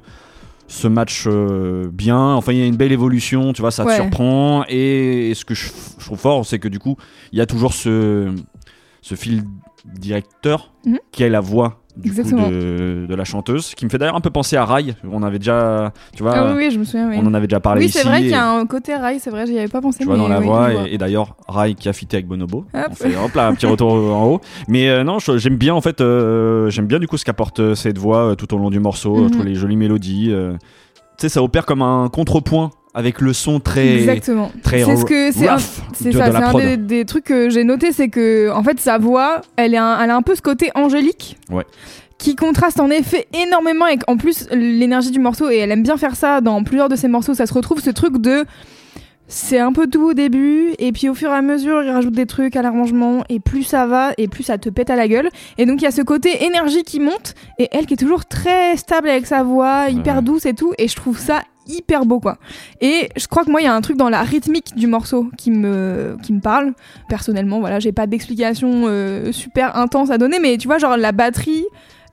se match euh, bien. Enfin, il y a une belle évolution, tu vois, ça Ouais. te surprend. Et, ce que je, je trouve fort, c'est que du coup, il y a toujours ce, ce fil directeur Mhm. qui est la voix du coup, de, de la chanteuse, qui me fait d'ailleurs un peu penser à Rai. On avait déjà, tu vois, Ah oui, oui, je me souviens. Oui, on en avait déjà parlé oui c'est vrai qu'il y a un côté rail, c'est vrai, j'y avais pas pensé. tu vois mais dans la voix je et, et d'ailleurs Rai qui a fité avec Bonobo Hop. on fait hop là un petit retour en haut mais euh, non je- j'aime bien en fait euh, j'aime bien du coup ce qu'apporte euh, cette voix tout au long du morceau euh, toutes les jolies mélodies sais ça opère comme un contrepoint avec le son très Exactement. très C'est ce que c'est C'est ça, c'est un des trucs que j'ai noté, c'est que en fait sa voix, elle, est un- elle a un peu ce côté angélique. Ouais. Qui contraste en effet énormément avec en plus l'énergie du morceau et elle aime bien faire ça dans plusieurs de ses morceaux. Ça se retrouve ce truc de c'est un peu tout au début et puis au fur et à mesure il rajoute des trucs à l'arrangement et plus ça va et plus ça te pète à la gueule. Et donc il y a ce côté énergie qui monte et elle qui est toujours très stable avec sa voix hyper Ouais. douce et tout et je trouve ça hyper beau quoi. Et je crois que moi il y a un truc dans la rythmique du morceau qui me qui me parle. Personnellement voilà j'ai pas d'explication euh, super intense à donner mais tu vois genre la batterie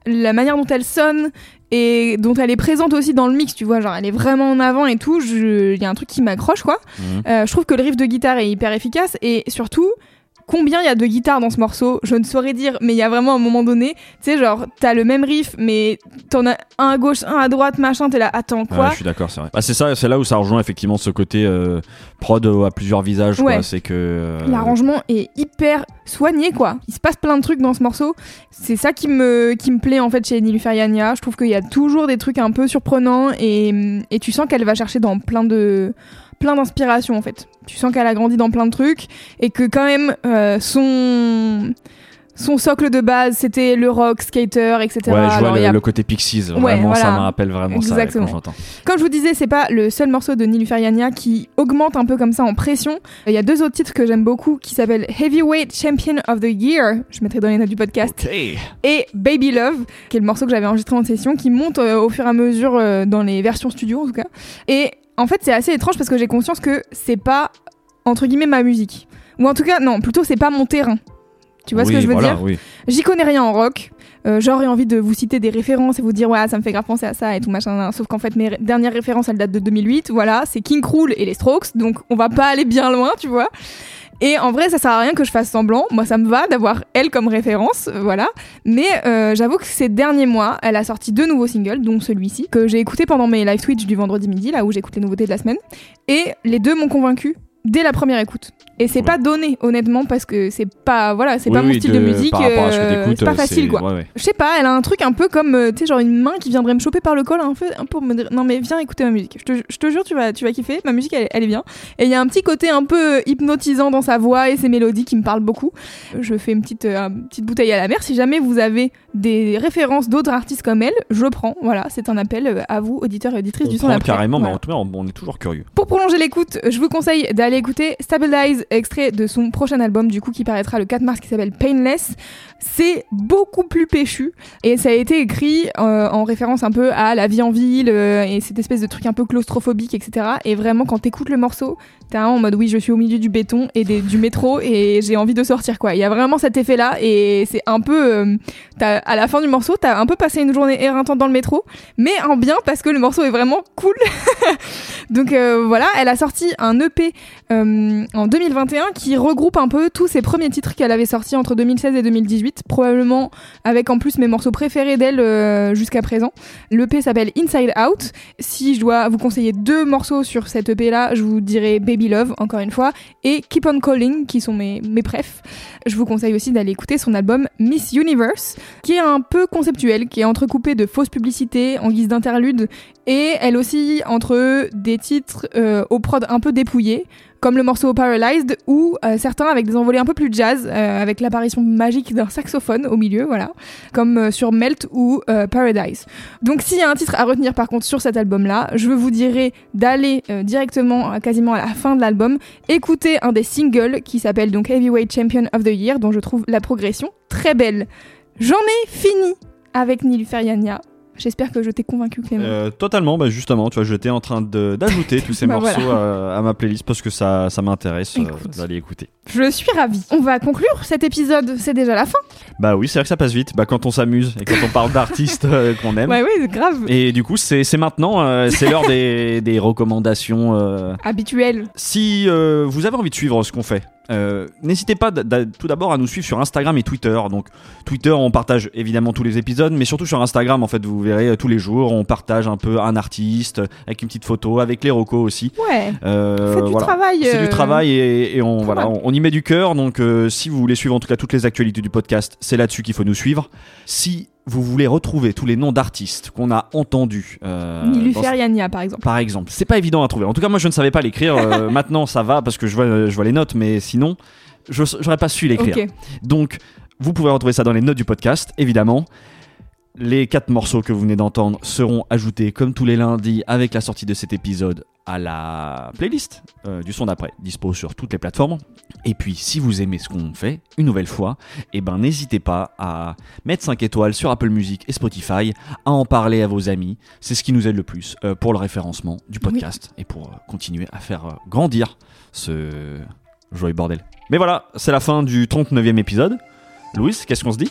la manière dont elle sonne et dont elle est présente aussi dans le mix, tu vois, genre elle est vraiment en avant et tout, il y a un truc qui m'accroche quoi. Mhm. Euh, je trouve que le riff de guitare est hyper efficace et surtout combien il y a de guitares dans ce morceau, je ne saurais dire, mais il y a vraiment un moment donné, tu sais, genre t'as le même riff, mais t'en as un à gauche, un à droite, machin, t'es là, attends Ouais, quoi je suis d'accord, c'est vrai. Bah, c'est ça, c'est là où ça rejoint effectivement ce côté euh, prod à plusieurs visages. quoi. Ouais. C'est que euh, L'arrangement est hyper soigné quoi. Il se passe plein de trucs dans ce morceau. C'est ça qui me, qui me plaît en fait chez Niluferiania. Je trouve qu'il y a toujours des trucs un peu surprenants et, et tu sens qu'elle va chercher dans plein de plein d'inspiration en fait. Tu sens qu'elle a grandi dans plein de trucs et que quand même euh, son son socle de base c'était le rock, skater, etc. Ouais, je vois Alors, le, a côté Pixies. Ouais, Vraiment, ça voilà. me rappelle vraiment ça ouais, Exactement. quand j'entends. Comme je vous disais, c'est pas le seul morceau de Niluferiania qui augmente un peu comme ça en pression. Il y a deux autres titres que j'aime beaucoup qui s'appellent Heavyweight Champion of the Year, je mettrai dans les notes du podcast, et Baby Love, qui est le morceau que j'avais enregistré en session, qui monte euh, au fur et à mesure euh, dans les versions studio en tout cas. Et en fait, c'est assez étrange parce que j'ai conscience que c'est pas entre guillemets ma musique. Ou en tout cas, non, plutôt c'est pas mon terrain. Tu vois ce que je veux voilà, dire? oui. J'y connais rien en rock. Euh, J'aurais envie de vous citer des références et vous dire ouais ça me fait grave penser à ça et tout machin. nan. Sauf qu'en fait mes ré- dernières références elles datent de 2008. Voilà, c'est King Krul et les Strokes. Donc on va pas aller bien loin, tu vois. Et en vrai ça sert à rien que je fasse semblant. Moi ça me va d'avoir elle comme référence, voilà. Mais euh, j'avoue que ces derniers mois elle a sorti deux nouveaux singles, dont celui-ci que j'ai écouté pendant mes live Twitch du vendredi midi là où j'écoute les nouveautés de la semaine. Et les deux m'ont convaincu dès la première écoute. Et c'est Ouais. pas donné honnêtement parce que c'est pas voilà c'est Oui, pas mon oui, style de, musique. Par rapport à ce que euh, c'est pas euh, facile quoi. ouais, ouais. Je sais pas, elle a un truc un peu comme, euh, tu sais, genre une main qui viendrait me choper par le col, un peu, un peu me dire, non mais viens écouter ma musique. Je te, jure, tu vas, tu vas kiffer. Ma musique, elle, elle est bien. Et il y a un petit côté un peu hypnotisant dans sa voix et ses mélodies qui me parlent beaucoup. Je fais une petite, euh, une petite bouteille à la mer. Si jamais vous avez des références d'autres artistes comme elle, je prends. Voilà, c'est un appel à vous, auditeurs et auditrices On du son carrément, mais en tout cas, on est toujours curieux. Pour prolonger l'écoute, je vous conseille d'aller écouter Stabilize, extrait de son prochain album, du coup, qui paraîtra le 4 mars, qui s'appelle Painless. C'est beaucoup plus péchu et ça a été écrit euh, en référence un peu à la vie en ville euh, et cette espèce de truc un peu claustrophobique, etc. Et vraiment, quand t'écoutes le morceau, t'es en mode oui, je suis au milieu du béton et du métro et j'ai envie de sortir, quoi. Il y a vraiment cet effet-là et c'est un peu. euh, à la fin du morceau, t'as un peu passé une journée éreintante dans le métro, mais en bien parce que le morceau est vraiment cool. <laughs> Donc voilà, elle a sorti un EP en 2021 qui regroupe un peu tous ses premiers titres qu'elle avait sortis entre 2016 et 2018, probablement avec en plus mes morceaux préférés d'elle euh, jusqu'à présent. L'EP s'appelle Inside Out. Si je dois vous conseiller deux morceaux sur cet EP là, je vous dirais Baby Love encore une fois et Keep on Calling qui sont mes mes prefs. Je vous conseille aussi d'aller écouter son album Miss Universe qui est un peu conceptuel, qui est entrecoupé de fausses publicités en guise d'interlude Et elle aussi entre des titres euh, au prod un peu dépouillés, comme le morceau Paralyzed, ou euh, certains avec des envolées un peu plus jazz, euh, avec l'apparition magique d'un saxophone au milieu, voilà, comme euh, sur Melt ou Paradise. Donc s'il y a un titre à retenir par contre sur cet album-là, je vous dirais d'aller directement, quasiment à la fin de l'album, écouter un des singles qui s'appelle donc Heavyweight Champion of the Year, dont je trouve la progression très belle. J'en ai fini avec Nilüfer Yanya. J'espère que je t'ai convaincu Clément. Euh, totalement, bah justement, tu vois, j'étais en train d'ajouter tous <laughs> ces Bah morceaux voilà. à, à ma playlist parce que ça, ça m'intéresse euh, d'aller écouter. Je suis ravie. On va conclure cet épisode, c'est déjà la fin. Bah oui, c'est vrai que ça passe vite. Bah quand on s'amuse et quand on parle d'artistes <laughs> euh, qu'on aime. Ouais, ouais, grave. Et du coup, c'est maintenant, euh, c'est l'heure des, des recommandations. euh. Habituel. Si vous avez envie de suivre ce qu'on fait, euh, n'hésitez pas tout d'abord à nous suivre sur Instagram et Twitter. Donc Twitter, on partage évidemment tous les épisodes, mais surtout sur Instagram, en fait, vous verrez euh, tous les jours, on partage un peu un artiste euh, avec une petite photo, avec les recos aussi. Ouais. Euh, Faites du voilà. travail. C'est euh, du travail et, et on, voilà, on, on y met du cœur. Donc, euh, si vous voulez suivre en tout cas toutes les actualités du podcast, c'est là-dessus qu'il faut nous suivre. Si vous voulez retrouver tous les noms d'artistes qu'on a entendus, euh, Yanya, par exemple. par exemple, c'est pas évident à trouver. En tout cas, moi, je ne savais pas l'écrire. Euh, <laughs> maintenant, ça va parce que je vois, je vois les notes, mais sinon, je j'aurais pas su l'écrire. Donc, vous pouvez retrouver ça dans les notes du podcast, évidemment. Les quatre morceaux que vous venez d'entendre seront ajoutés comme tous les lundis avec la sortie de cet épisode à la playlist euh, du son d'après, dispo sur toutes les plateformes. Et puis, si vous aimez ce qu'on fait, une nouvelle fois, eh ben n'hésitez pas à mettre 5 étoiles sur Apple Music et Spotify, à en parler à vos amis. C'est ce qui nous aide le plus euh, pour le référencement du podcast et pour euh, continuer à faire grandir ce joyeux bordel. Mais voilà, c'est la fin du 39e épisode. Louis, qu'est-ce qu'on se dit?